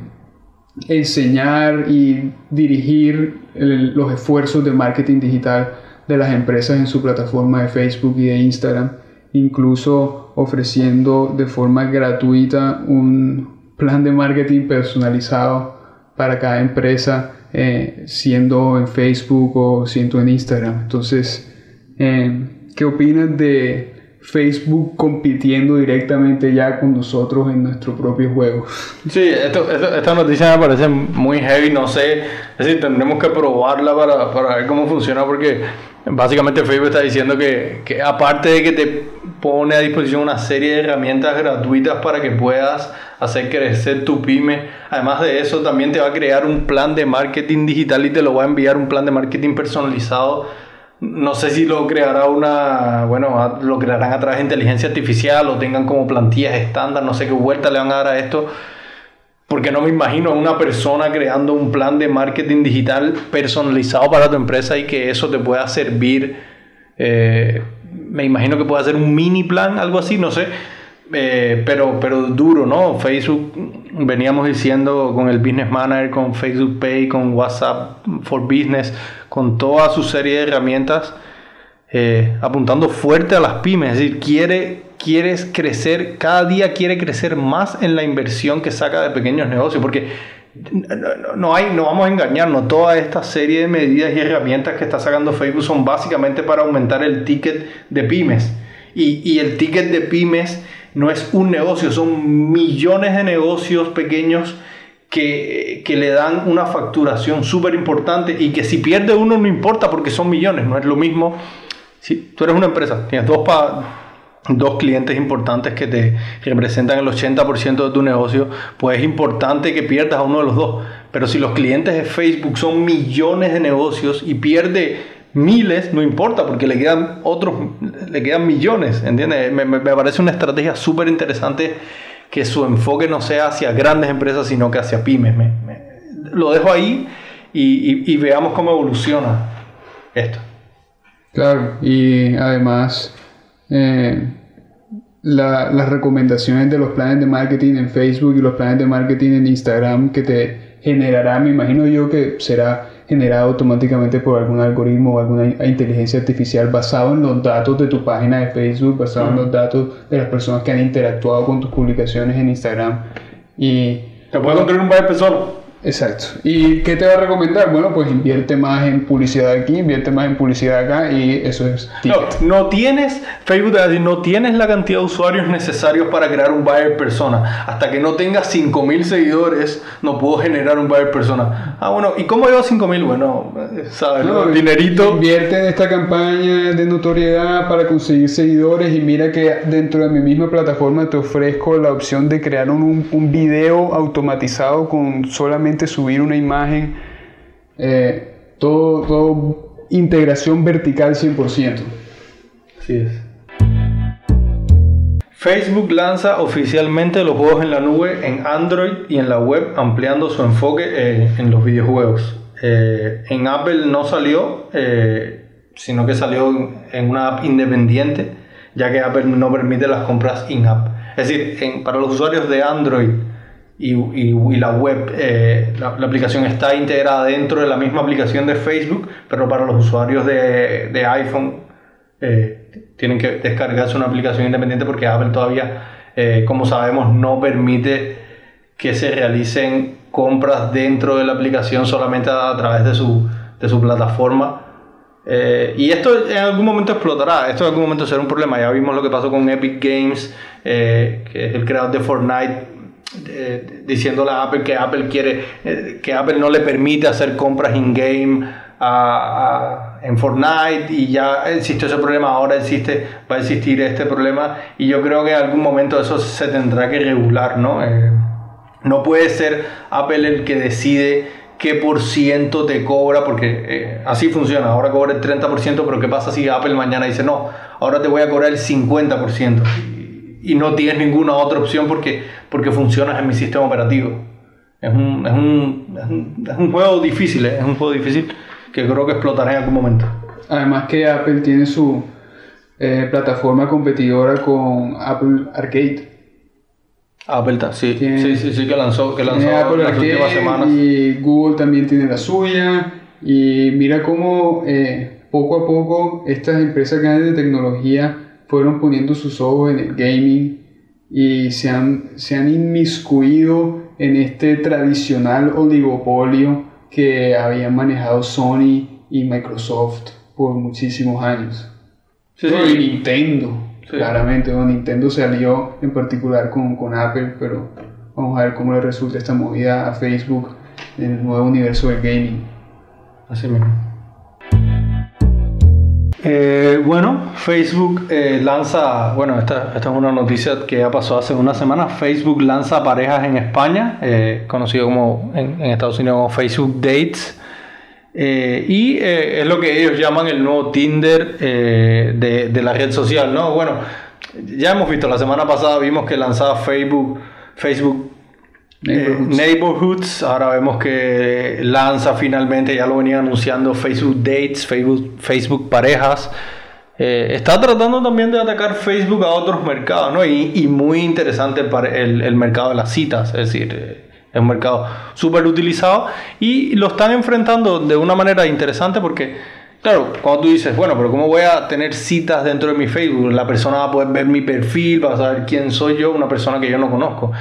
enseñar y dirigir los esfuerzos de marketing digital de las empresas en su plataforma de Facebook y de Instagram, incluso ofreciendo de forma gratuita un plan de marketing personalizado para cada empresa, eh, siendo en Facebook o siendo en Instagram. Entonces, eh, ¿qué opinas de Facebook compitiendo directamente ya con nosotros en nuestro propio juego. Sí, esto, esta noticia me parece muy heavy, no sé, es decir, tendremos que probarla para, para ver cómo funciona porque básicamente Facebook está diciendo que, que, aparte de que te pone a disposición una serie de herramientas gratuitas para que puedas hacer crecer tu pyme, además de eso también te va a crear un plan de marketing digital y te lo va a enviar un plan de marketing personalizado no sé si lo creará una, bueno, lo crearán a través de inteligencia artificial o tengan como plantillas estándar, no sé qué vuelta le van a dar a esto, porque no me imagino a una persona creando un plan de marketing digital personalizado para tu empresa y que eso te pueda servir. Eh, me imagino que puede hacer un mini plan, algo así, no sé. Eh, pero, pero duro, ¿no? Facebook, veníamos diciendo con el Business Manager, con Facebook Pay, con WhatsApp for Business, con toda su serie de herramientas, eh, apuntando fuerte a las pymes, es decir, quiere, quieres crecer, cada día quiere crecer más en la inversión que saca de pequeños negocios, porque no, hay, no vamos a engañarnos, toda esta serie de medidas y herramientas que está sacando Facebook son básicamente para aumentar el ticket de pymes. Y, y el ticket de pymes no es un negocio, son millones de negocios pequeños que, le dan una facturación súper importante y que si pierde uno no importa porque son millones, no es lo mismo. Si tú eres una empresa, tienes dos, dos clientes importantes que te representan el 80% de tu negocio, pues es importante que pierdas a uno de los dos. Pero si los clientes de Facebook son millones de negocios y pierde miles, no importa, porque le quedan otros, le quedan millones, ¿entiendes? Me, parece una estrategia súper interesante que su enfoque no sea hacia grandes empresas, sino que hacia pymes. lo dejo ahí y, veamos cómo evoluciona esto. Claro, y además eh, las recomendaciones de los planes de marketing en Facebook y los planes de marketing en Instagram que te generará, me imagino yo que será generado automáticamente por algún algoritmo o alguna inteligencia artificial basado en los datos de tu página de Facebook, basado en los datos de las personas que han interactuado con tus publicaciones en Instagram. Y, Te puede construir un par de personas. Exacto. ¿Y qué te va a recomendar? Bueno, pues invierte más en publicidad aquí, invierte más en publicidad acá y eso es No, no tienes, Facebook a decir, no tienes la cantidad de usuarios necesarios para crear un buyer persona. Hasta que no tengas 5000 seguidores, no puedo generar un buyer persona. Ah, bueno, ¿y cómo llevo 5000? Bueno, sabes, no, dinerito. Invierte en esta campaña de notoriedad para conseguir seguidores y mira que dentro de mi misma plataforma te ofrezco la opción de crear un, un video automatizado con solamente subir una imagen, eh, todo, todo integración vertical 100%. Así es. Facebook lanza oficialmente los juegos en la nube en Android y en la web, ampliando su enfoque eh, en los videojuegos. Eh, en Apple no salió, sino que salió en una app independiente, ya que Apple no permite las compras in-app. Es decir, para los usuarios de Android y, y, la web, eh, la, aplicación está integrada dentro de la misma aplicación de Facebook, pero para los usuarios de, de iPhone eh, tienen que descargarse una aplicación independiente porque Apple todavía, eh, como sabemos, no permite que se realicen compras dentro de la aplicación solamente a, través de su, de su plataforma. Y esto en algún momento explotará, esto en algún momento será un problema. Ya vimos lo que pasó con Epic Games, que es el creador de Fortnite, eh, diciéndole a Apple que Apple quiere, que Apple no le permite hacer compras in-game en Fortnite y ya existió ese problema, ahora existe, va a existir este problema y yo creo que en algún momento eso se tendrá que regular, ¿no? no puede ser Apple el que decide qué por ciento te cobra, porque eh, así funciona, ahora cobra el 30%, pero ¿qué pasa si Apple mañana dice, no, ahora te voy a cobrar el 50%? Y, no tienes ninguna otra opción porque, porque funcionas en mi sistema operativo. Es un, es un, es un, juego difícil, ¿eh? es un juego difícil que creo que explotará en algún momento. Además que Apple tiene su eh, plataforma competidora con Apple Arcade Apple, sí, sí, sí, sí, que lanzó, que lanzó Apple las últimas semanas. Y Google también tiene la suya. Y mira cómo eh, poco a poco estas empresas grandes de tecnología fueron poniendo sus ojos en el gaming y se han, se han inmiscuido en este tradicional oligopolio que habían manejado Sony y Microsoft por muchísimos años. Sí, Y Nintendo. Claramente, Nintendo se alió en particular con, con, Apple, pero vamos a ver cómo le resulta esta movida a Facebook en el nuevo universo del gaming. Así mismo. Eh, bueno, Facebook eh, lanza, bueno, esta, esta, es una noticia que ha pasado hace una semana. Facebook lanza parejas en España, eh, conocido como en, Estados Unidos como Facebook Dates. Y es lo que ellos llaman el nuevo Tinder de, de, la red social, ¿no? Bueno, ya hemos visto, la semana pasada vimos que lanzaba Facebook, Facebook Neighborhoods. ahora vemos que lanza finalmente, ya lo venía anunciando Facebook Dates, Facebook, Facebook Parejas. está tratando también de atacar Facebook a otros mercados, ¿no? Y, y muy interesante para el, el mercado de las citas, es decir es un mercado súper utilizado y lo están enfrentando de una manera interesante porque, claro, cuando tú dices, bueno, pero ¿cómo voy a tener citas dentro de mi Facebook? La persona va a poder ver mi perfil, va a saber quién soy yo, una persona que yo no conozco.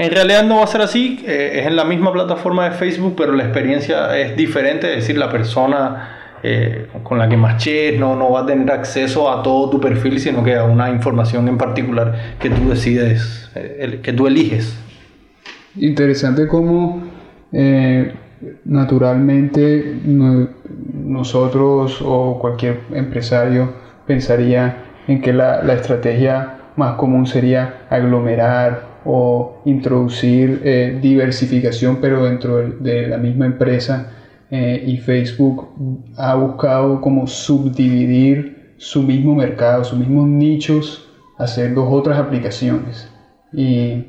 En realidad no va a ser así, eh, es en la misma plataforma de Facebook, pero la experiencia es diferente, es decir, la persona... Eh, con la que maches no, no va a tener acceso a todo tu perfil, sino que a una información en particular que tú decides, eh, que tú eliges. Interesante cómo naturalmente nosotros o cualquier empresario pensaría en que la, estrategia más común sería aglomerar o introducir eh, diversificación pero dentro de, la misma empresa eh, y Facebook ha buscado como subdividir su mismo mercado, sus mismos nichos, hacer dos otras aplicaciones. Y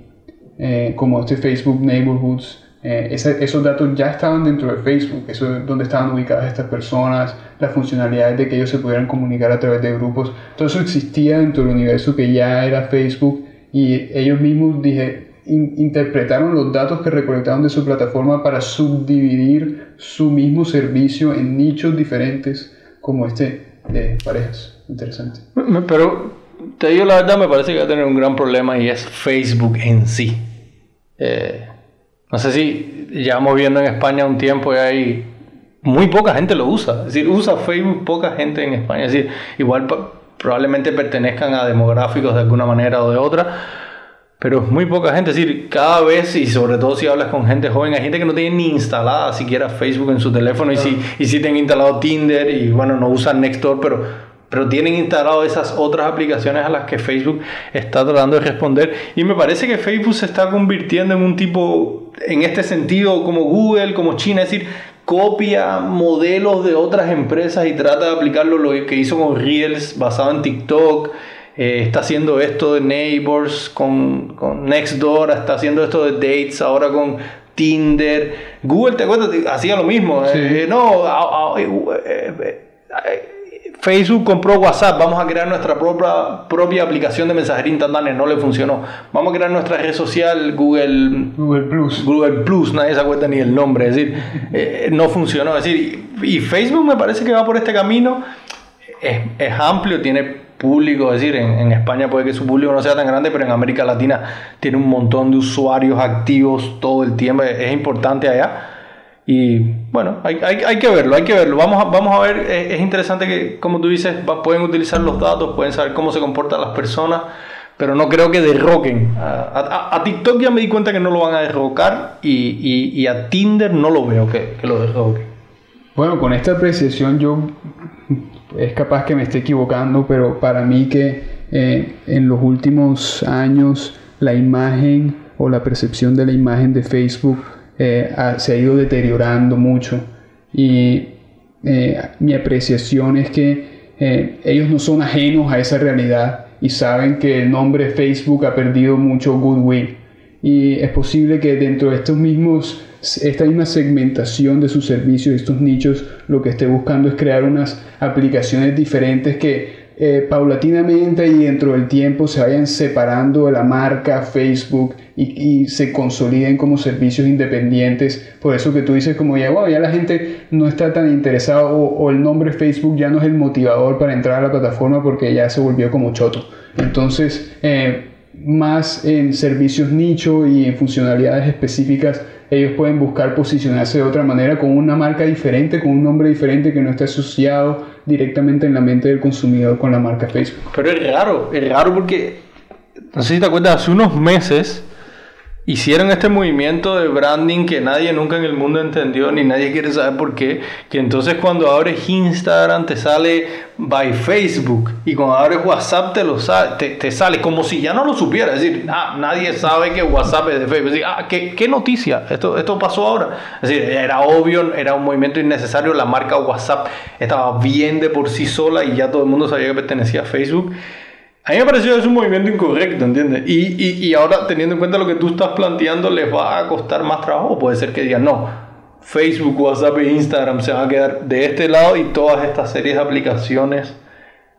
eh, como este Facebook Neighborhoods, eh, esos datos ya estaban dentro de Facebook, eso es donde estaban ubicadas estas personas, las funcionalidades de que ellos se pudieran comunicar a través de grupos, todo eso existía dentro del universo que ya era Facebook y ellos mismos dije, interpretaron los datos que recolectaron de su plataforma para subdividir su mismo servicio en nichos diferentes como este de parejas. Interesante. Pero te digo la verdad, me parece que va a tener un gran problema y es Facebook en sí. Eh, no sé si llevamos viendo en España un tiempo y hay muy poca gente lo usa. Es decir, usa Facebook poca gente en España. Es decir, igual probablemente pertenezcan a demográficos de alguna manera o de otra, pero muy poca gente. Es decir, cada vez, y sobre todo si hablas con gente joven, hay gente que no tiene ni instalada siquiera Facebook en su teléfono y si, y si tienen instalado Tinder y bueno, no usan Nextdoor, pero pero tienen instalado esas otras aplicaciones a las que Facebook está tratando de responder. Y me parece que Facebook se está convirtiendo en un tipo, en este sentido, como Google, como China, es decir, copia modelos de otras empresas y trata de aplicarlo lo que hizo con Reels basado en TikTok. Eh, está haciendo esto de Neighbors con, con Nextdoor, está haciendo esto de Dates ahora con Tinder. Google, ¿te acuerdas? Hacía lo mismo. Eh, no, eh, Facebook compró WhatsApp, vamos a crear nuestra propia, propia aplicación de mensajería instantánea, no le funcionó. Vamos a crear nuestra red social Google, Google Plus. Google Plus, nadie se acuerda ni el nombre, es decir, eh, no funcionó. Es decir, y Facebook me parece que va por este camino, es, es amplio, tiene público, es decir, en, en, España puede que su público no sea tan grande, pero en América Latina tiene un montón de usuarios activos todo el tiempo, es importante allá Y bueno, hay, hay, que verlo, hay que verlo. Vamos a, vamos a ver, es, interesante que, como tú dices, pueden utilizar los datos, pueden saber cómo se comportan las personas, pero no creo que derroquen. A, a, TikTok ya me di cuenta que no lo van a derrocar y, y, a Tinder no lo veo que, que lo derroquen. Bueno, con esta apreciación yo es capaz que me esté equivocando, pero para mí que eh, en los últimos años la imagen o la percepción de la imagen de Facebook eh, se ha ido deteriorando mucho. Y eh, mi apreciación es que ellos no son ajenos a esa realidad y saben que el nombre Facebook ha perdido mucho goodwill. Y es posible que dentro de estos mismos esta misma segmentación de sus servicios, estos nichos, lo que esté buscando es crear unas aplicaciones diferentes que eh, paulatinamente y dentro del tiempo se vayan separando de la marca Facebook y, se consoliden como servicios independientes. Por eso que tú dices como ya, ya la gente no está tan interesada o, el nombre Facebook ya no es el motivador para entrar a la plataforma porque ya se volvió como choto. Entonces, eh, más en servicios nicho y en funcionalidades específicas ellos pueden buscar posicionarse de otra manera con una marca diferente, con un nombre diferente que no esté asociado directamente en la mente del consumidor con la marca Facebook. Pero es raro, es raro porque, no sé si te acuerdas, hace unos meses hicieron este movimiento de branding que nadie nunca en el mundo entendió ni nadie quiere saber por qué, que entonces cuando abres Instagram te sale by Facebook y cuando abres WhatsApp te, lo te, sale como si ya no lo supiera, es decir, nadie sabe que WhatsApp es de Facebook, es ah, ¿qué, ¿qué, noticia? Esto, esto pasó ahora, es decir, era obvio, era un movimiento innecesario, la marca WhatsApp estaba bien de por sí sola y ya todo el mundo sabía que pertenecía a Facebook. A mí me pareció es un movimiento incorrecto, ¿entiendes? Y, y, y, ahora, teniendo en cuenta lo que tú estás planteando, les va a costar más trabajo. Puede ser que digan, no, Facebook, WhatsApp e Instagram se van a quedar de este lado y todas estas series de aplicaciones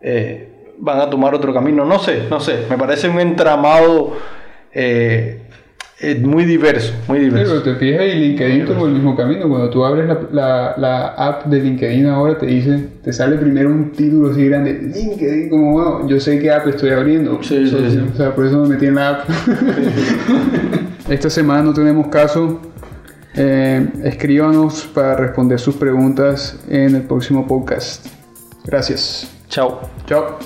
eh, van a tomar otro camino. No sé, no sé. Me parece un entramado eh, es muy diverso, muy diverso. pero te fijas y LinkedIn toma el mismo camino. Cuando tú abres la, la, la, app de LinkedIn ahora te dice, te sale primero un título así grande, LinkedIn, como bueno, yo sé qué app estoy abriendo. Sí, sí, sí. O sea, por eso me metí en la app. Esta semana no tenemos caso. Eh, escríbanos para responder sus preguntas en el próximo podcast. Gracias. Chao. Chao.